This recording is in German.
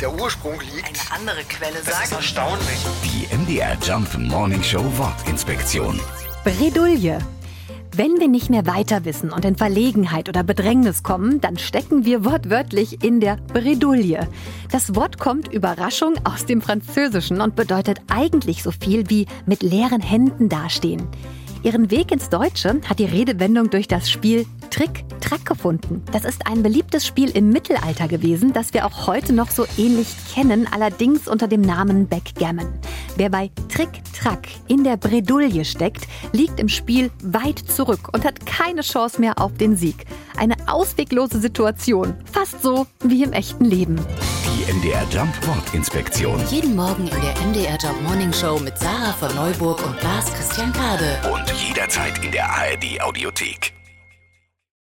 der Ursprung liegt. Eine andere Quelle Das ist sagt. erstaunlich. Die MDR Jump Morning Show Wortinspektion. Bredouille. Wenn wir nicht mehr weiter wissen und in Verlegenheit oder Bedrängnis kommen, dann stecken wir wortwörtlich in der Bredouille. Das Wort kommt Überraschung aus dem Französischen und bedeutet eigentlich so viel wie mit leeren Händen dastehen. Ihren Weg ins Deutsche hat die Redewendung durch das Spiel Trick-Track gefunden. Das ist ein beliebtes Spiel im Mittelalter gewesen, das wir auch heute noch so ähnlich kennen, allerdings unter dem Namen Backgammon. Wer bei Trick-Track in der Bredouille steckt, liegt im Spiel weit zurück und hat keine Chance mehr auf den Sieg. Eine ausweglose Situation, fast so wie im echten Leben. Die MDR Jump Wortinspektion. Jeden Morgen in der MDR Job Morning Show mit Sarah von Neuburg und Lars Christian Kade. Und jederzeit in der ARD Audiothek.